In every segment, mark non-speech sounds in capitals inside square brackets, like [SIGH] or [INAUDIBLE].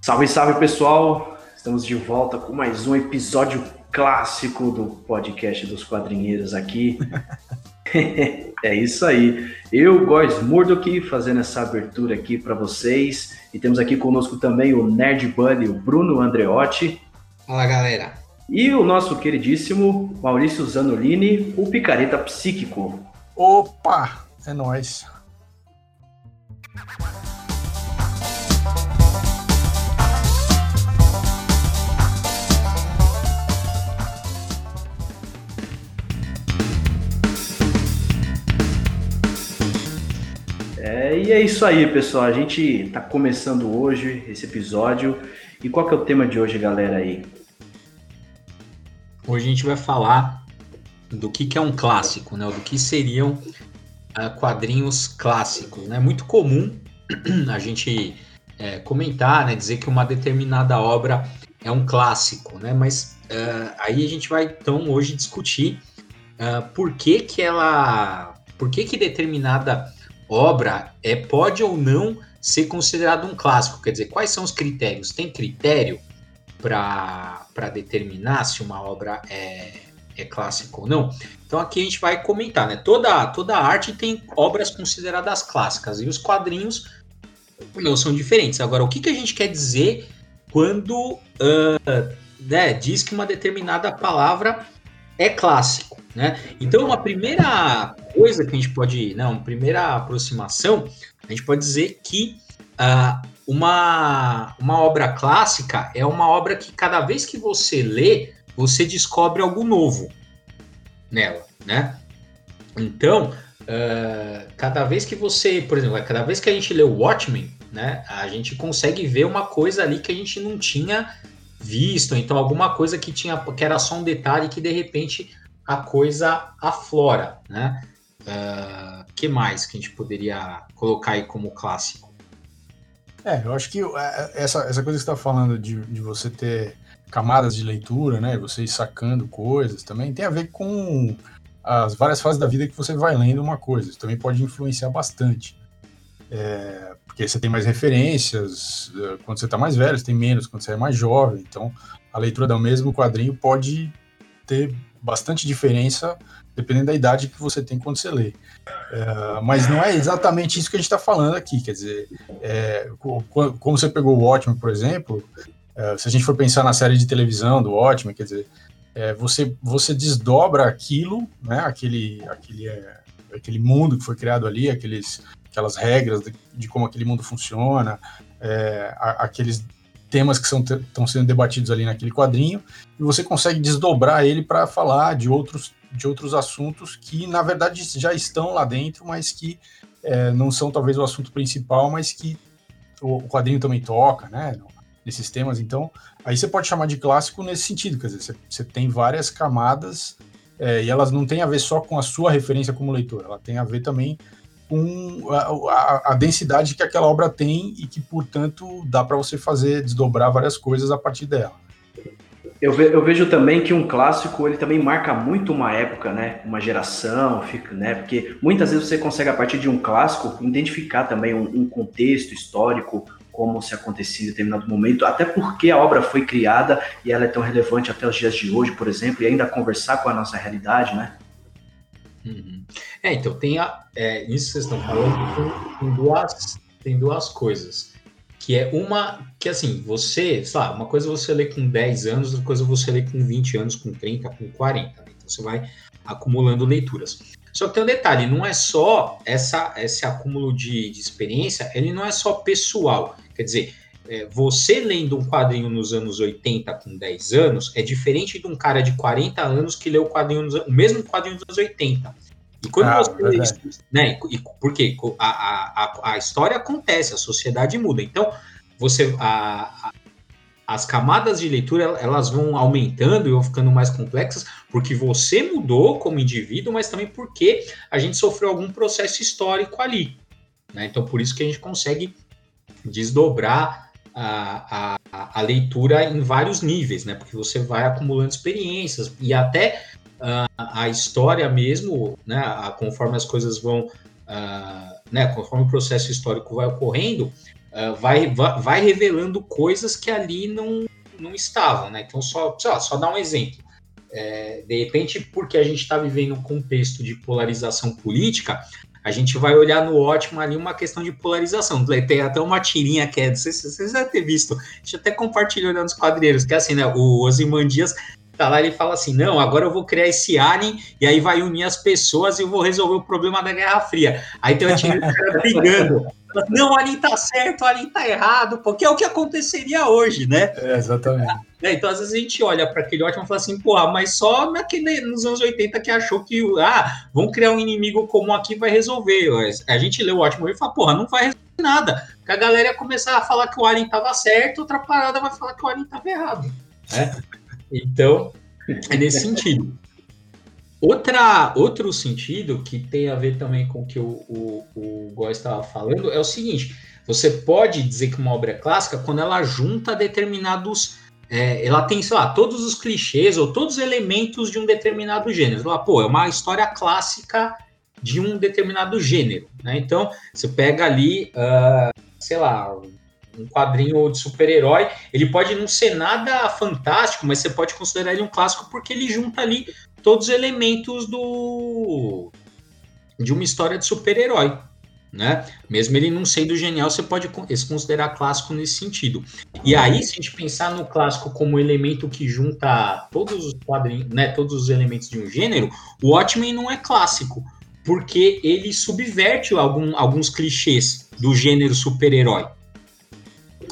Salve, salve pessoal! Estamos de volta com mais um episódio clássico do podcast dos quadrinheiros aqui. [LAUGHS] é isso aí. Eu, Góis Murdock, fazendo essa abertura aqui para vocês. E temos aqui conosco também o Nerd Buddy, o Bruno Andreotti. Fala, galera. E o nosso queridíssimo Maurício Zanolini, o Picareta Psíquico. Opa! É nóis. É, e é isso aí, pessoal. A gente está começando hoje esse episódio. E qual que é o tema de hoje, galera aí? Hoje a gente vai falar do que, que é um clássico, né? Do que seriam quadrinhos clássicos, né? Muito comum a gente é, comentar, né? Dizer que uma determinada obra é um clássico, né? Mas uh, aí a gente vai então hoje discutir uh, por que que ela, por que que determinada obra é, pode ou não ser considerado um clássico? Quer dizer, quais são os critérios? Tem critério para determinar se uma obra é, é clássica ou não? Então aqui a gente vai comentar, né? Toda, toda arte tem obras consideradas clássicas e os quadrinhos não são diferentes. Agora, o que, que a gente quer dizer quando uh, né, diz que uma determinada palavra é clássico? Né? Então, uma primeira coisa que a gente pode, não, uma primeira aproximação, a gente pode dizer que uh, uma, uma obra clássica é uma obra que cada vez que você lê, você descobre algo novo nela, né? Então, uh, cada vez que você, por exemplo, cada vez que a gente lê o Watchmen, né, a gente consegue ver uma coisa ali que a gente não tinha visto, então alguma coisa que tinha que era só um detalhe que de repente a coisa aflora, né? Uh, que mais que a gente poderia colocar aí como clássico? É, eu acho que é, essa, essa coisa que está falando de, de você ter camadas de leitura, né? Você sacando coisas também tem a ver com as várias fases da vida que você vai lendo uma coisa. Isso também pode influenciar bastante. É, porque você tem mais referências é, quando você está mais velho, você tem menos quando você é mais jovem. Então, a leitura do mesmo quadrinho pode ter bastante diferença dependendo da idade que você tem quando você lê. É, mas não é exatamente isso que a gente está falando aqui. Quer dizer, é, como você pegou o Watchmen, por exemplo, é, se a gente for pensar na série de televisão do Watchmen, quer dizer, é, você, você desdobra aquilo, né, aquele, aquele, é, aquele mundo que foi criado ali, aqueles, aquelas regras de, de como aquele mundo funciona, é, aqueles temas que estão sendo debatidos ali naquele quadrinho, e você consegue desdobrar ele para falar de outros, de outros assuntos que, na verdade, já estão lá dentro, mas que é, não são talvez o assunto principal, mas que o, o quadrinho também toca, né? Nesses temas. Então, aí você pode chamar de clássico nesse sentido, quer dizer, você, você tem várias camadas é, e elas não têm a ver só com a sua referência como leitor, ela tem a ver também com a, a, a, densidade que aquela obra tem e que, portanto, dá para você fazer, desdobrar várias coisas a partir dela. Eu, ve, eu, vejo também que um clássico ele também marca muito uma época, né? Uma geração, fica, né? Porque muitas vezes você consegue, a partir de um clássico, identificar também um, um contexto histórico, como se acontecia em determinado momento, até porque a obra foi criada e ela é tão relevante até os dias de hoje, por exemplo, e ainda conversar com a nossa realidade, né? Uhum. É, então tem a, é, isso que vocês estão falando tem, duas, tem duas coisas. Que é uma que assim, você, sei lá, uma coisa você lê com 10 anos, outra coisa você lê com 20 anos, com 30, com 40. Né? Então você vai acumulando leituras. Só que tem um detalhe, não é só essa, esse acúmulo de, de experiência, ele não é só pessoal. Quer dizer, é, você lendo um quadrinho nos anos 80 com 10 anos é diferente de um cara de 40 anos que leu o quadrinho nos, o mesmo quadrinho dos anos 80. E quando ah, você lê isso, né? E, por quê? A, a, a história acontece, a sociedade muda. Então, você. A, a, as camadas de leitura elas vão aumentando e vão ficando mais complexas porque você mudou como indivíduo, mas também porque a gente sofreu algum processo histórico ali. Né? Então, por isso que a gente consegue desdobrar a, a, a, leitura em vários níveis, né? Porque você vai acumulando experiências e até uh, a história mesmo, né? Conforme as coisas vão uh, né, conforme o processo histórico vai ocorrendo, uh, vai, vai, revelando coisas que ali não, não estavam, né? Então, só, só dar um exemplo. É, de repente, porque a gente está vivendo um contexto de polarização política, a gente vai olhar no ótimo ali uma questão de polarização. Tem até uma tirinha que é, se vocês já ter visto, a gente até compartilhou nos quadreiros, que é assim, né? O Osimandias tá lá, ele fala assim: não, agora eu vou criar esse alien e aí vai unir as pessoas e eu vou resolver o problema da Guerra Fria. Aí tem o time brigando. Não, o alien tá certo, o alien tá errado, porque é o que aconteceria hoje, né? É, exatamente. É, então, às vezes a gente olha para aquele ótimo e fala assim, porra, mas só naquele, nos anos 80 que achou que, ah, vamos criar um inimigo comum aqui vai resolver. A gente lê o ótimo e fala, porra, não vai resolver nada. Porque a galera ia começar a falar que o Alien tava certo, outra parada vai falar que o Alien tava errado. Né? Então, é nesse sentido. Outra, outro sentido que tem a ver também com o que o, o, o Góes estava falando é o seguinte: você pode dizer que uma obra é clássica quando ela junta determinados. É, ela tem, sei lá, todos os clichês ou todos os elementos de um determinado gênero. Lá, pô, é uma história clássica de um determinado gênero. Né? Então, você pega ali, uh, sei lá, um quadrinho de super-herói. Ele pode não ser nada fantástico, mas você pode considerar ele um clássico porque ele junta ali todos os elementos do de uma história de super-herói. Né? Mesmo ele não sendo genial, você pode se considerar clássico nesse sentido. E aí, se a gente pensar no clássico como elemento que junta todos os quadrinhos, né, todos os elementos de um gênero, o Watchmen não é clássico, porque ele subverte algum, alguns clichês do gênero super-herói.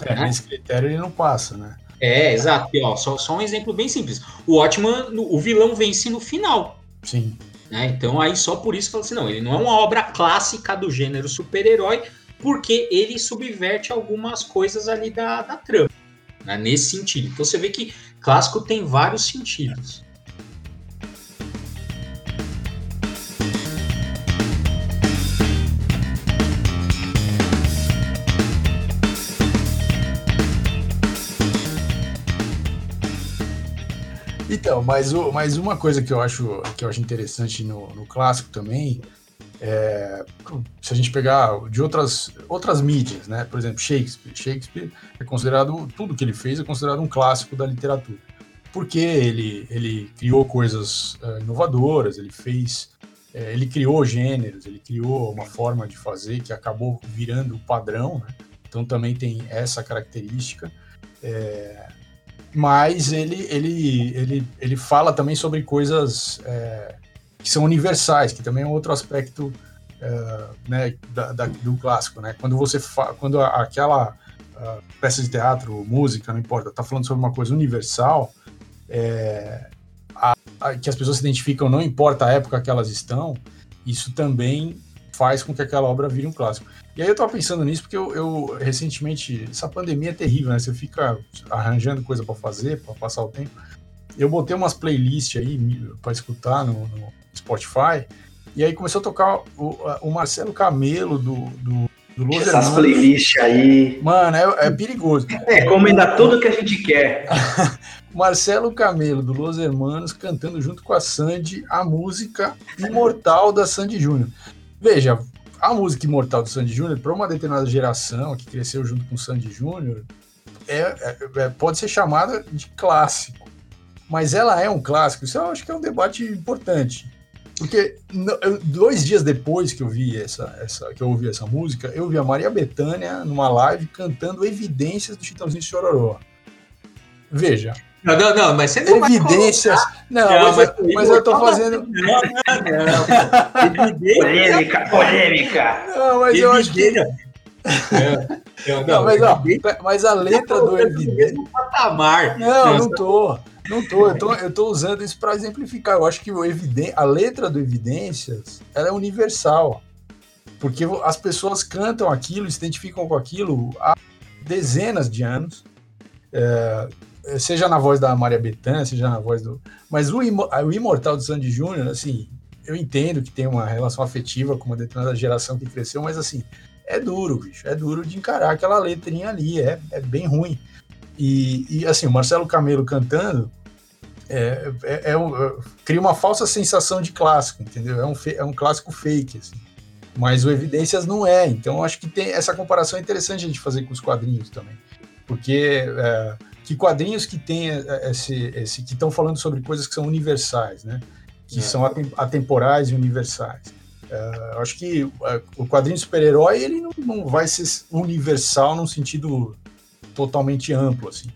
É, né? nesse critério ele não passa, né? É, exato. E, ó, só, só um exemplo bem simples. O Watchman, o vilão vence no final. Sim. Né? Então aí só por isso fala assim, não, ele não é uma obra clássica do gênero super-herói, porque ele subverte algumas coisas ali da, da trama. Né? Nesse sentido. Então você vê que clássico tem vários sentidos. Então, mas, mas uma coisa que eu acho, que eu acho interessante no, no clássico também é, se a gente pegar de outras, outras mídias, né? Por exemplo, Shakespeare. Shakespeare é considerado, tudo que ele fez é considerado um clássico da literatura. Porque ele, ele criou coisas uh, inovadoras, ele fez, é, ele criou gêneros, ele criou uma forma de fazer que acabou virando o padrão, né? Então também tem essa característica. É, mas ele, ele, ele, ele fala também sobre coisas é, que são universais, que também é outro aspecto é, né, da, da, do clássico, né? Quando você quando aquela a peça de teatro, música, não importa, está falando sobre uma coisa universal, é, a, que as pessoas se identificam, não importa a época que elas estão, isso também faz com que aquela obra vire um clássico. E aí eu tava pensando nisso porque eu, eu recentemente, essa pandemia é terrível, né? Você fica arranjando coisa para fazer, para passar o tempo. Eu botei umas playlists aí para escutar no, no, Spotify, e aí começou a tocar o, o Marcelo Camelo do, do, Essas playlists aí. Mano, é, é perigoso. É, comenda tudo que a gente quer. [LAUGHS] Marcelo Camelo, do Los Hermanos, cantando junto com a Sandy a música Imortal da Sandy Júnior. Veja, a música Imortal do Sandy Júnior, para uma determinada geração que cresceu junto com o Sandy Júnior, é, é, é, pode ser chamada de clássico. Mas ela é um clássico, isso eu acho que é um debate importante. Porque dois dias depois que eu vi essa, essa, que eu ouvi essa música, eu vi a Maria Bethânia numa live cantando Evidências do Chitãozinho Chororó. Veja, não, não, não, mas você não Evidências. Não, não, mas, mas, mas eu tô fazendo. Não, não, não. polêmica, polêmica. Não, mas eu acho que. Não, não, mas, ó, mas a letra do Evidência. patamar. Não, não tô. Não tô, eu tô, eu tô usando isso para exemplificar. Eu acho que o eviden a letra do Evidências ela é universal. Porque as pessoas cantam aquilo, se identificam com aquilo há dezenas de anos. É, seja na voz da Maria Bethânia, seja na voz do. Mas o, o Imortal do Sandy Júnior, assim, eu entendo que tem uma relação afetiva com uma determinada geração que cresceu, mas assim, é duro, bicho. É duro de encarar aquela letrinha ali, é, é bem ruim. E, e assim, o Marcelo Camelo cantando é, é, é, um, é, cria uma falsa sensação de clássico, entendeu? É um, é um clássico fake, assim. mas o Evidências não é. Então, acho que tem essa comparação é interessante a gente fazer com os quadrinhos também. Porque é, que quadrinhos que tem é, esse, esse que estão falando sobre coisas que são universais, né? Que é. são atemporais e universais. É, acho que é, o quadrinho super-herói ele não, não vai ser universal num sentido totalmente amplo, assim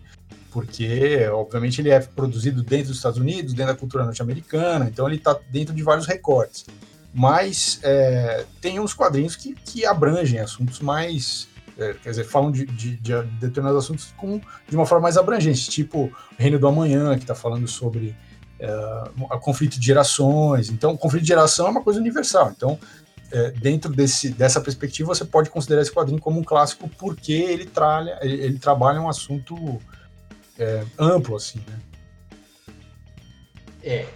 porque obviamente ele é produzido dentro dos Estados Unidos, dentro da cultura norte-americana, então ele está dentro de vários recortes. Mas é, tem uns quadrinhos que, que abrangem assuntos mais. É, quer dizer, falam de, de, de, determinados assuntos com, de uma forma mais abrangente, tipo Reino do Amanhã, que está falando sobre é, conflito de gerações. Então, conflito de geração é uma coisa universal. Então, é, dentro desse, dessa perspectiva, você pode considerar esse quadrinho como um clássico porque ele, tralha, ele, ele trabalha um assunto é, amplo, assim, né? É.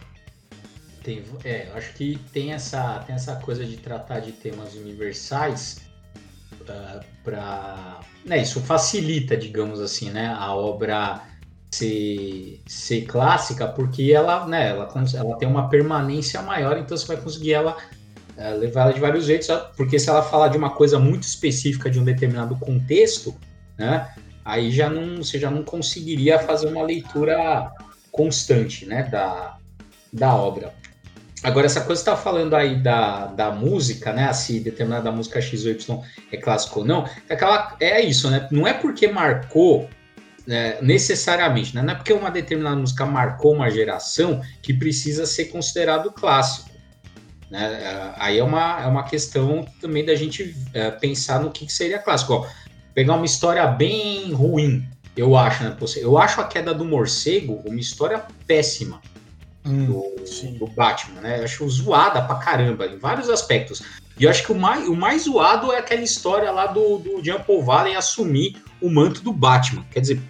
Tem, é, acho que tem essa, tem essa coisa de tratar de temas universais para. Né, isso facilita, digamos assim, né, a obra ser, ser clássica, porque ela, né, ela, ela tem uma permanência maior, então você vai conseguir ela uh, levar ela de vários jeitos, porque se ela falar de uma coisa muito específica de um determinado contexto, né, aí já não, você já não conseguiria fazer uma leitura constante né, da, da obra. Agora, essa coisa que está falando aí da, da música, né? Se determinada música X ou Y é clássico ou não, é, aquela, é isso, né? Não é porque marcou né, necessariamente, né? não é porque uma determinada música marcou uma geração que precisa ser considerado clássico. Né? É, aí é uma, é uma questão também da gente é, pensar no que, que seria clássico. Ó, pegar uma história bem ruim, eu acho, né? Eu acho a queda do morcego uma história péssima do, do, Batman, né? Eu acho zoada pra caramba, em vários aspectos. E eu acho que o mais, o mais zoado é aquela história lá do, do Jean Paul Valley assumir o manto do Batman. Quer dizer,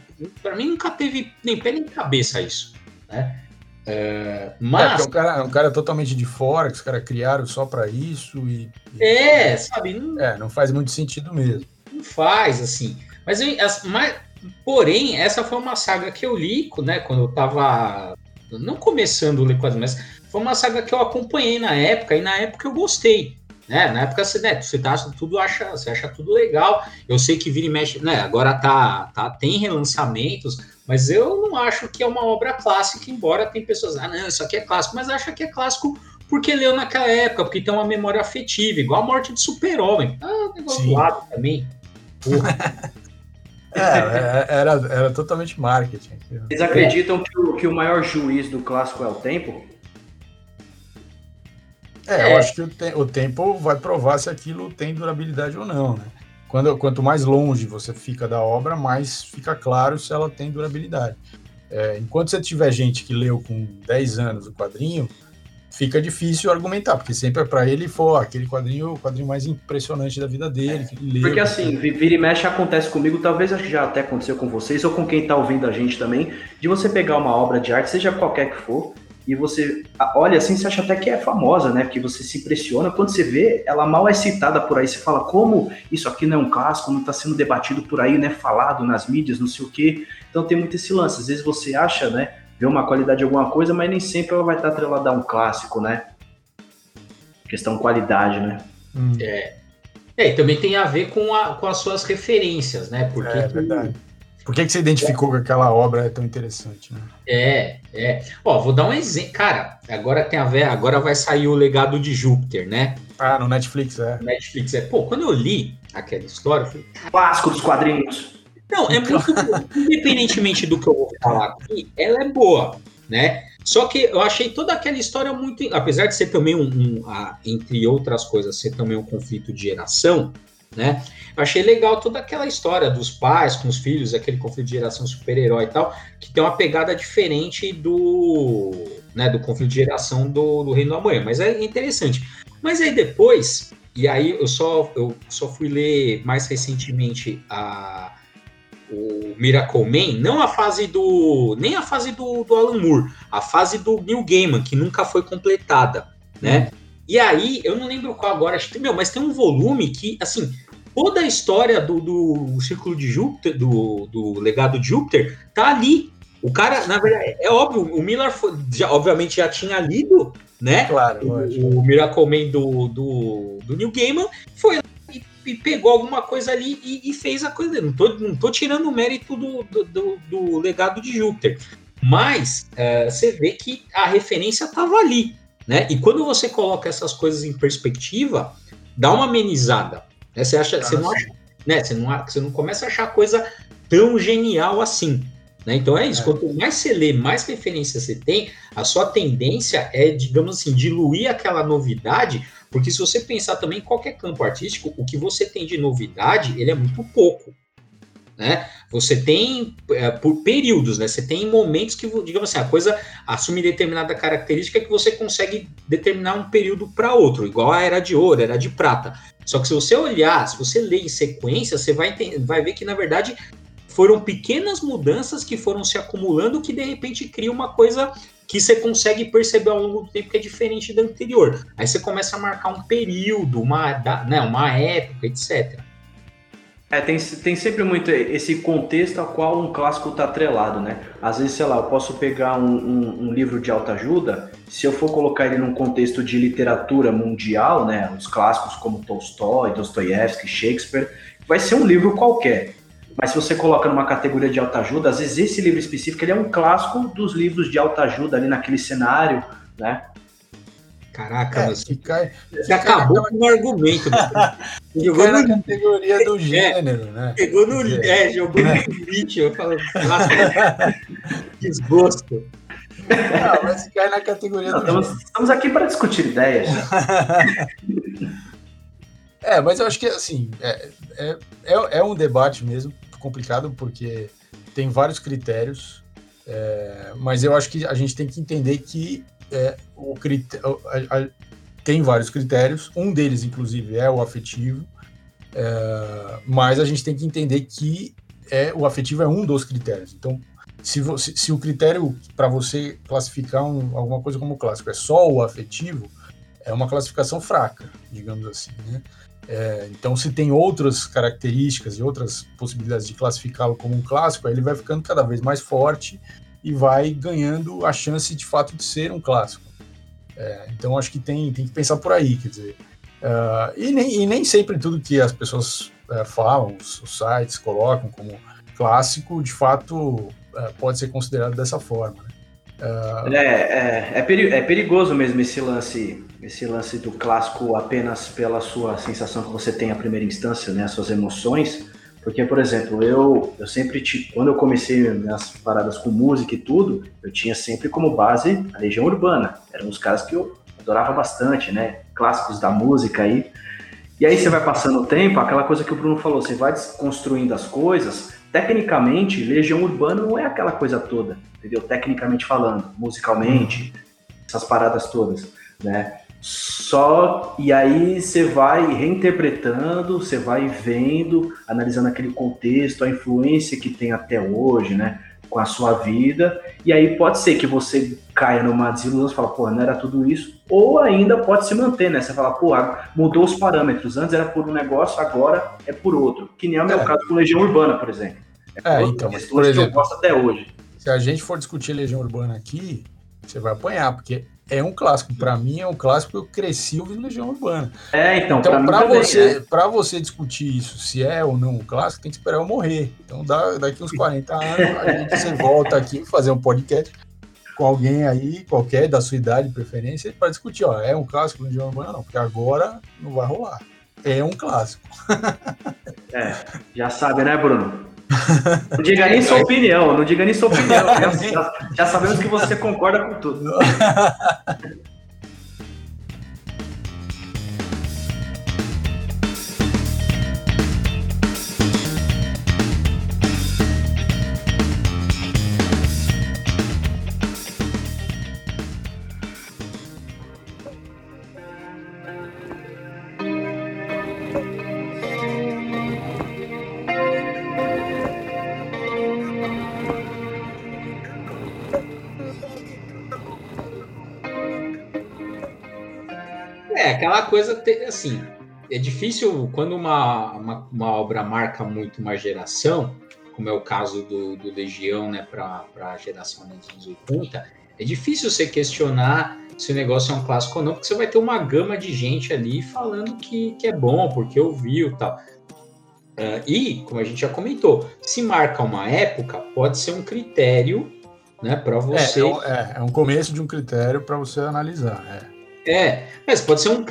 para mim nunca teve nem pé nem cabeça isso, né? É, mas... É, é, um cara, é um cara totalmente de fora, que os caras criaram só para isso e... É, sabe? Não... É, não faz muito sentido mesmo não faz, assim. Mas, mas, porém, essa foi uma saga que eu li, né, quando eu tava não começando o ler quadrinhos, mas foi uma saga que eu acompanhei na época, e na época eu gostei. Né? Na época você, né, você tá tudo acha, você acha tudo legal. Eu sei que vira e mexe, né? Agora tá, tá tem relançamentos, mas eu não acho que é uma obra clássica, embora tem pessoas, ah, não, isso aqui é clássico, mas acha que é clássico porque leu naquela época, porque tem uma memória afetiva, igual a morte de Super-Homem. Ah, negócio do lado também. É, [LAUGHS] é, era, era totalmente marketing. Vocês acreditam que o, que o maior juiz do clássico é o tempo? É, é. eu acho que o, te, o, tempo vai provar se aquilo tem durabilidade ou não, né? Quando, quanto mais longe você fica da obra, mais fica claro se ela tem durabilidade. É, enquanto você tiver gente que leu com 10 anos o quadrinho, fica difícil argumentar, porque sempre é para ele for aquele quadrinho, o quadrinho mais impressionante da vida dele. É, porque assim, vira e mexe acontece comigo, talvez acho que já até aconteceu com vocês, ou com quem está ouvindo a gente também, de você pegar uma obra de arte, seja qualquer que for, e você olha assim, você acha até que é famosa, né? Porque você se impressiona, quando você vê, ela mal é citada por aí, você fala, como isso aqui não é um clássico, não está sendo debatido por aí, né? Falado nas mídias, não sei o quê. Então tem muito esse lance. Às vezes você acha, né? Ver uma qualidade de alguma coisa, mas nem sempre ela vai estar atrelada a um clássico, né? Questão qualidade, né? Hum. É. é, e também tem a ver com, a, com as suas referências, né? Porque é, verdade. Por que, que você identificou que aquela obra é tão interessante, né? É, é. Ó, vou dar um exemplo. Cara, agora tem a ver, agora vai sair o legado de Júpiter, né? Ah, no Netflix, é. Netflix, é. Pô, quando eu li aquela história, eu falei, clássico dos quadrinhos. Não, é muito Independentemente do que eu vou falar aqui, ela é boa, né? Só que eu achei toda aquela história muito. Apesar de ser também um, um entre outras coisas, ser também um conflito de geração, né? Eu achei legal toda aquela história dos pais com os filhos, aquele conflito de geração super-herói e tal, que tem uma pegada diferente do, né, do conflito de geração do, do Reino da Manhã. Mas é interessante. Mas aí depois, e aí eu só, eu só fui ler mais recentemente a o Miracle Man, não a fase do. nem a fase do, do Alan Moore, a fase do Neil Gaiman, que nunca foi completada, né? E aí, eu não lembro qual agora, acho que, meu, mas tem um volume que, assim, toda a história do, do Círculo de Júpiter, do, do legado de Júpiter, tá ali. O cara, na verdade, é óbvio, o Miller, foi, já, obviamente, já tinha lido né? Claro, o, o Miracle Man do, do, do New Gaiman foi e, pegou alguma coisa ali e, e, fez a coisa dele. Não tô, não tô tirando o mérito do, do, do, do legado de Júpiter. Mas uh, você vê que a referência estava ali, né? E quando você coloca essas coisas em perspectiva, dá uma amenizada. Né? Você acha, você não acha, né? Você não, você não começa a achar coisa tão genial assim. Né? Então é isso. É. Quanto mais você lê, mais referência você tem, a sua tendência é, digamos assim, diluir aquela novidade, porque se você pensar também em qualquer campo artístico, o que você tem de novidade, ele é muito pouco. Né? Você tem é, por períodos, né? Você tem momentos que, digamos assim, a coisa assume determinada característica que você consegue determinar um período para outro, igual a era de ouro, era de prata. Só que se você olhar, se você ler em sequência, você vai, vai ver que, na verdade, foram pequenas mudanças que foram se acumulando que de repente cria uma coisa que você consegue perceber ao longo do tempo que é diferente da anterior. Aí você começa a marcar um período, uma, né, uma época, etc. É, tem, tem sempre muito esse contexto ao qual um clássico está atrelado, né? Às vezes, sei lá, eu posso pegar um, um, um, livro de autoajuda, se eu for colocar ele num contexto de literatura mundial, né? Os clássicos como Tolstói, Dostoiévski, Shakespeare, vai ser um livro qualquer. Mas se você coloca numa categoria de autoajuda, às vezes esse livro específico ele é um clássico dos livros de autoajuda ali naquele cenário, né? Caraca, é, você, cai, você acabou com o argumento. [LAUGHS] jogou na categoria do é, gênero, né? Pegou no. É, jogou no limite. Eu falo, [LAUGHS] desgosto. Não, mas cai na categoria Não, do estamos, gênero. Estamos aqui para discutir ideias. [LAUGHS] é, mas eu acho que assim, é, é, é, é um debate mesmo complicado, porque tem vários critérios, é, mas eu acho que a gente tem que entender que é, o critério, a, a, tem vários critérios, um deles, inclusive, é o afetivo, é, mas a gente tem que entender que é, o afetivo é um dos critérios. Então, se, você, se o critério para você classificar um, alguma coisa como clássico é só o afetivo, é uma classificação fraca, digamos assim. Né? É, então, se tem outras características e outras possibilidades de classificá-lo como um clássico, ele vai ficando cada vez mais forte e vai ganhando a chance de fato de ser um clássico. É, então, acho que tem, tem que pensar por aí, quer dizer. Uh, e, nem, e nem sempre tudo que as pessoas uh, falam, os, os, sites colocam como clássico, de fato uh, pode ser considerado dessa forma. Né? Uh... É, é, é, peri é, perigoso mesmo esse lance, esse lance do clássico apenas pela sua sensação que você tem à primeira instância, né, as suas emoções. Porque, por exemplo, eu, eu sempre, quando eu comecei minhas paradas com música e tudo, eu tinha sempre como base a Legião Urbana. Eram os caras que eu adorava bastante, né? Clássicos da música aí. E aí você vai passando o tempo, aquela coisa que o Bruno falou, você vai desconstruindo as coisas, tecnicamente, Legião Urbana não é aquela coisa toda, entendeu? Tecnicamente falando, musicalmente, essas paradas todas, né? Só e aí você vai reinterpretando, você vai vendo, analisando aquele contexto, a influência que tem até hoje, né? Com a sua vida, e aí pode ser que você caia numa desilusão e fala, pô, não era tudo isso, ou ainda pode se manter, né? Você fala, pô, mudou os parâmetros, antes era por um negócio, agora é por outro. Que nem é o meu é. caso com Legião Urbana, por exemplo. É, é então, mas, por exemplo, que eu gosto até hoje. Se a gente for discutir Legião Urbana aqui, você vai apanhar, porque é um clássico. Para mim é um clássico. Eu cresci ouvindo Legião Urbana. É, então. Então, para você, né? para você discutir isso, se é ou não um clássico, tem que esperar eu morrer. Então, daqui uns 40 anos, a gente você volta aqui fazer um podcast com alguém aí, qualquer da sua idade, preferência, para discutir. Ó, é um clássico Legião Urbana? Não, porque agora não vai rolar. É um clássico. [LAUGHS] é, já sabe, né, Bruno? Não diga nem sua opinião, não diga nem sua opinião. [LAUGHS] Já, já sabemos que você concorda com tudo. [LAUGHS] coisa, assim, é difícil quando uma, uma, uma, obra marca muito uma geração, como é o caso do, do Legião, né, para a geração dos 80, É difícil você questionar se o negócio é um clássico ou não, porque você vai ter uma gama de gente ali falando que, que é bom, porque ouviu e tal. Uh, e, como a gente já comentou, se marca uma época, pode ser um critério né, para você. É, é, um, é, é, um começo de um critério para você analisar. É. é. mas pode ser um,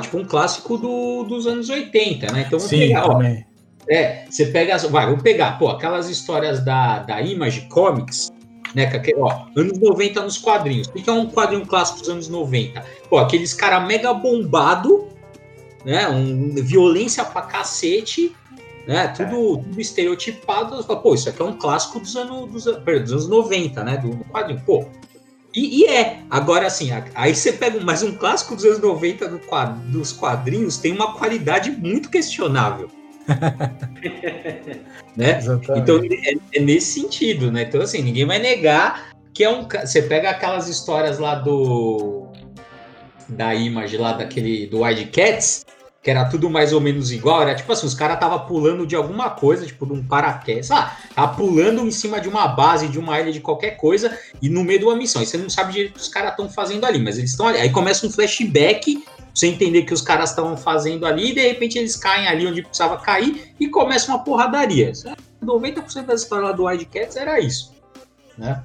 tipo um clássico do, dos anos 80, né? Então, Sim, pegar, também. Ó, é, você pega, vai, vamos pegar, pô, aquelas histórias da, da Image Comics, né? Que, ó, anos 90 nos quadrinhos. O que é um quadrinho clássico dos anos 90? Pô, aqueles cara mega bombado, né? Um, violência pra cacete, né? Tudo, é. tudo estereotipado. Pô, isso aqui é um clássico dos anos, dos, perdão, dos anos 90, né? Do, do quadrinho. Pô. E, e, é. Agora, assim, aí você pega mais um clássico dos anos 90 do quadro, dos quadrinhos, tem uma qualidade muito questionável. [LAUGHS] né? Então é, é, nesse sentido, né? Então assim, ninguém vai negar que é um. Você pega aquelas histórias lá do da Image lá daquele do Cats que era tudo mais ou menos igual, era tipo assim, os caras tava pulando de alguma coisa, tipo de um paraquedas, ah, tá pulando em cima de uma base, de uma ilha, de qualquer coisa, e no meio de uma missão. E você não sabe direito o que os caras estão fazendo ali, mas eles estão ali. Aí começa um flashback você entender que os caras estavam fazendo ali, e de repente eles caem ali onde precisava cair e começa uma porradaria. 90% das histórias lá do Wildcats era isso. Né?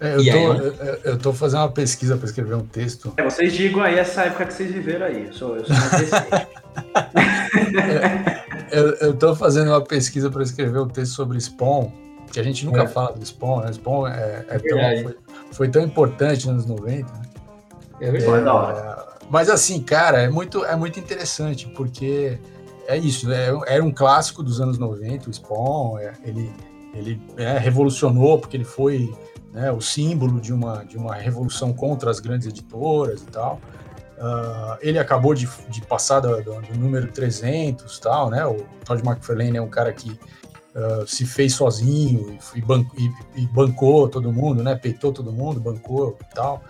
É, eu, tô, aí, eu, eu, tô fazendo uma pesquisa para escrever um texto. É, vocês digam aí essa época que vocês viveram aí. Eu sou, eu sou [LAUGHS] eu, eu tô fazendo uma pesquisa para escrever um texto sobre Spawn, que a gente nunca é. fala do Spawn, né? Spawn é, é tão, foi, foi, tão importante nos anos 90. Né? É verdade. É, da hora. Mas assim, cara, é muito, é muito interessante, porque é isso, é, era um clássico dos anos 90, o Spawn, é, ele, ele é, revolucionou, porque ele foi né, o símbolo de uma, de uma revolução contra as grandes editoras e tal. Uh, ele acabou de, de passar do, do, do, número 300 tal, né? O Todd McFarlane é um cara que uh, se fez sozinho e, e, e, bancou todo mundo, né? Peitou todo mundo, bancou e tal.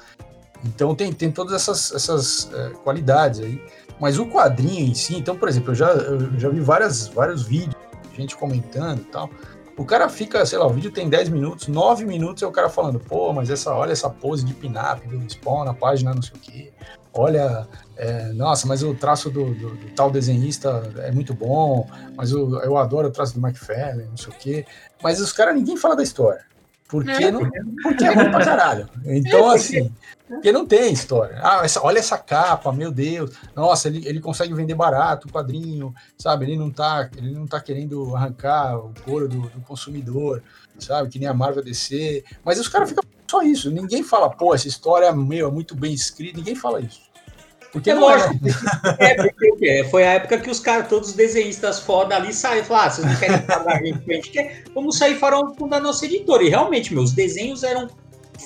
Então tem, tem todas essas, essas é, qualidades aí. Mas o quadrinho em si, então, por exemplo, eu já, eu já vi várias, vários vídeos, gente comentando e tal. O cara fica, sei lá, o vídeo tem 10 minutos, 9 minutos é o cara falando, pô, mas essa, olha essa pose de pin-up do Spawn na página, não sei o quê. Olha, é, nossa, mas o traço do, do, do, tal desenhista é muito bom, mas eu, eu adoro o traço do McFarlane, não sei o quê. Mas os caras, ninguém fala da história. Porque, é. não, porque é ruim pra caralho. Então, é, assim, porque não tem história. Ah, essa, olha essa capa, meu Deus. Nossa, ele, ele consegue vender barato o quadrinho, sabe? Ele não tá, ele não tá querendo arrancar o couro do, do consumidor, sabe? Que nem a Marvel DC. Mas os caras ficam só isso. Ninguém fala, pô, essa história meu, é muito bem escrita. Ninguém fala isso. Porque é, é lógico. É, porque foi a época que os caras, todos os desenhistas foda ali, saíram e falaram: ah, vocês não querem pagar a gente, a gente quer, vamos sair fora da nossa editora. E realmente, meus desenhos eram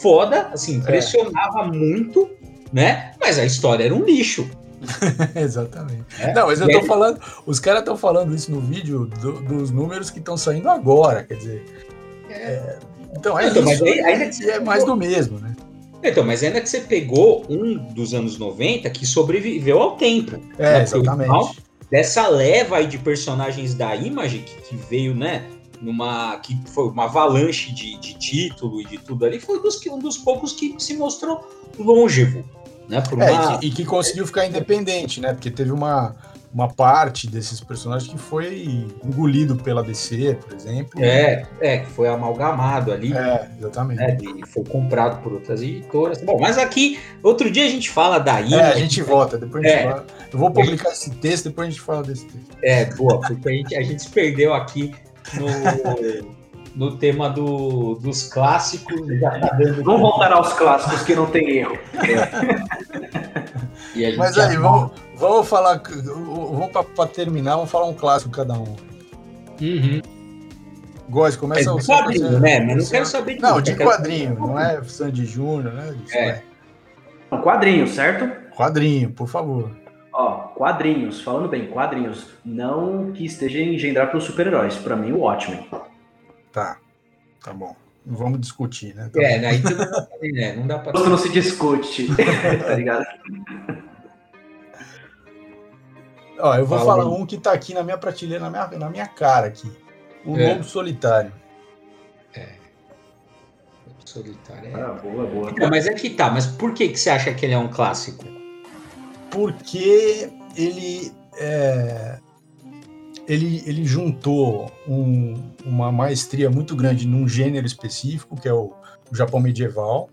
foda, assim, impressionava é. muito, né? Mas a história era um lixo. [LAUGHS] Exatamente. É? Não, mas eu tô falando, os caras estão falando isso no vídeo do, dos números que estão saindo agora, quer dizer. É. é então é então, isso, aí, aí, é mais do mesmo, né? Então, mas ainda que você pegou um dos anos 90 que sobreviveu ao tempo. É, né? exatamente. Dessa leva aí de personagens da Image que, que, veio, né? Numa. que foi uma avalanche de, de título e de tudo ali, foi dos, um dos poucos que se mostrou longevo. Né, uma... é, e, que, e que conseguiu ficar independente, né? Porque teve uma, uma parte desses personagens que foi engolido pela DC, por exemplo. É, é, que foi amalgamado ali. É, exatamente. Né, e foi comprado por outras editoras. Bom, mas aqui, outro dia a gente fala da ilha. É, a gente volta, depois a gente é, fala. Eu vou publicar esse texto, depois a gente fala desse texto. É, boa, porque a gente, a gente se perdeu aqui no. no tema do, dos clássicos. Tá vamos voltar aos clássicos que não tem erro. É. [LAUGHS] Mas aí, vamos, Vamos falar. Vamos para terminar, vamos falar um clássico cada um. Uhum. Góis, começa é o. quadrinho, você, né? Mas não quero saber de Não, de quadrinho, não é Sandy Júnior, né? Isso é. é. Quadrinho, certo? Quadrinho, por favor. Ó, quadrinhos, falando bem, quadrinhos, não que esteja engendrar para os super-heróis, para mim o Watchmen. Tá, tá bom. Não vamos discutir, né? Tá é, né? Então, né? não dá para. Não se discute, [LAUGHS] tá ligado? Ó, eu vou Fala falar um que tá aqui na minha prateleira, na minha, na minha cara aqui. O é. Lobo Solitário. É. Solitário. É. Ah, boa, boa. Então, mas é que tá, mas por que, que você acha que ele é um clássico? Porque ele é, ele, ele juntou um, uma maestria muito grande num gênero específico, que é o, o Japão medieval,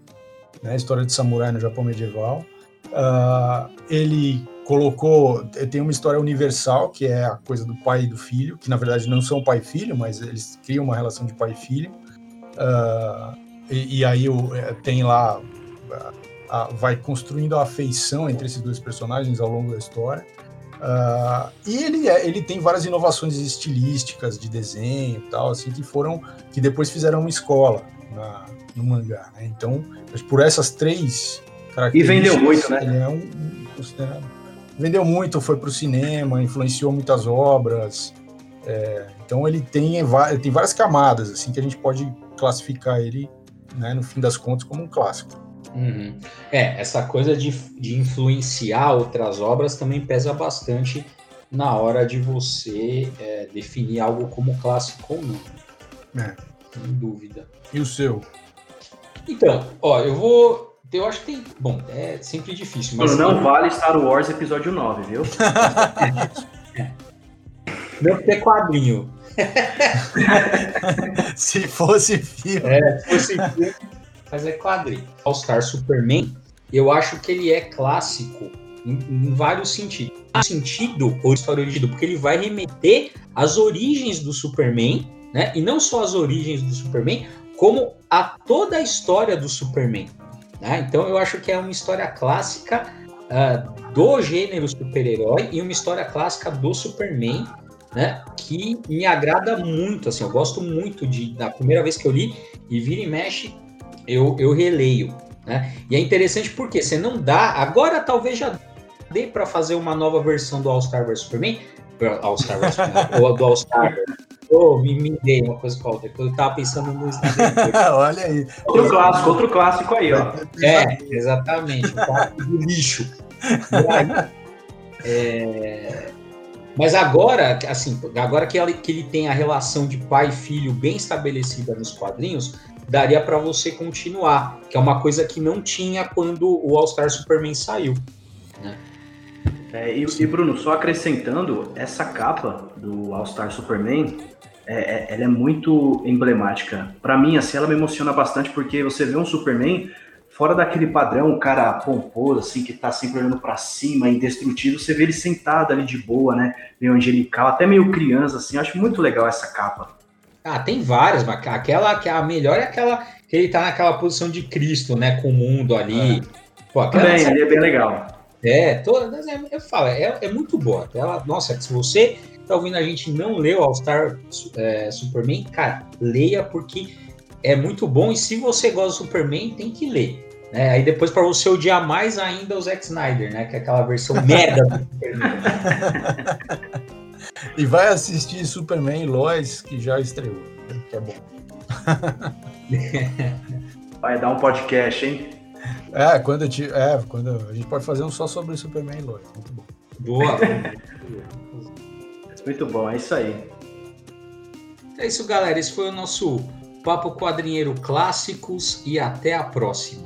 né, a história de samurai no Japão medieval. Uh, ele colocou, tem uma história universal, que é a coisa do pai e do filho, que na verdade não são pai e filho, mas eles criam uma relação de pai e filho. Uh, e, e, aí é, tem lá, vai construindo a afeição entre esses dois personagens ao longo da história. Uh, e ele, é, ele tem várias inovações estilísticas de desenho e tal, assim, que foram, que depois fizeram uma escola na, no mangá, né? Então, por essas três. E vendeu muito, né? Ele é um, um Vendeu muito, foi para o cinema, influenciou muitas obras, é, então ele tem, ele tem várias camadas, assim, que a gente pode classificar ele, né, no fim das contas, como um clássico. Uhum. É, essa coisa de, de influenciar outras obras também pesa bastante na hora de você é, definir algo como clássico ou não. É. Sem dúvida. E o seu? Então, ó, eu vou. Eu acho que tem. Bom, é sempre difícil. Mas não vale Star Wars episódio 9, viu? [LAUGHS] é. Não ter quadrinho. [LAUGHS] se fosse filme. É, se fosse filme mas é quadrinho. All Star Superman, eu acho que ele é clássico em, em vários sentidos. No sentido, ou história original, porque ele vai remeter às origens do Superman, né? E não só as origens do Superman, como a toda a história do Superman. Né? Então eu acho que é uma história clássica uh, do gênero super-herói e uma história clássica do Superman, né? Que me agrada muito. Assim, eu gosto muito de. Da primeira vez que eu li, e vira e mexe, eu, eu releio. Né? E é interessante porque você não dá. Agora talvez já dê para fazer uma nova versão do All-Star vs Superman. All Star vs Superman, [LAUGHS] ou do All-Star. Oh, me, me dei uma coisa com a outra. Eu tava pensando no [LAUGHS] Olha aí. Outro clássico, outro clássico aí, ó. É, exatamente. O clássico do lixo. Aí, é... Mas agora, assim, agora que ele, que ele tem a relação de pai e filho bem estabelecida nos quadrinhos, daria para você continuar, que é uma coisa que não tinha quando o All Star Superman saiu. Né? É, e, e, Bruno, só acrescentando, essa capa do All Star Superman, é, é, ela é muito emblemática. Para mim, assim, ela me emociona bastante porque você vê um Superman fora daquele padrão, o cara pomposo, assim, que tá sempre olhando para cima, indestrutível, você vê ele sentado ali de boa, né? Meio angelical, até meio criança, assim. Eu acho muito legal essa capa. Ah, tem várias, mas aquela que a melhor é aquela que ele tá naquela posição de Cristo, né? Com o mundo ali. É. Pô, aquela Também, é bem legal. É, toda, eu falo, é, é muito boa. Ela, nossa, se você tá ouvindo a gente não leu All Star é, Superman, cara, leia porque é muito bom. E se você gosta do Superman, tem que ler. Né? Aí depois para você odiar mais ainda o Zack Snyder, né? Que é aquela versão [LAUGHS] merda do Superman. E vai assistir Superman Lois, que já estreou, né, que é bom. Vai dar um podcast, hein? É, quando, eu te, é, quando a gente pode fazer um só sobre Superman e Lois. Muito bom. Boa. [LAUGHS] Muito bom, é isso aí. É isso, galera. Esse foi o nosso Papo Quadrinheiro Clássicos e até a próxima.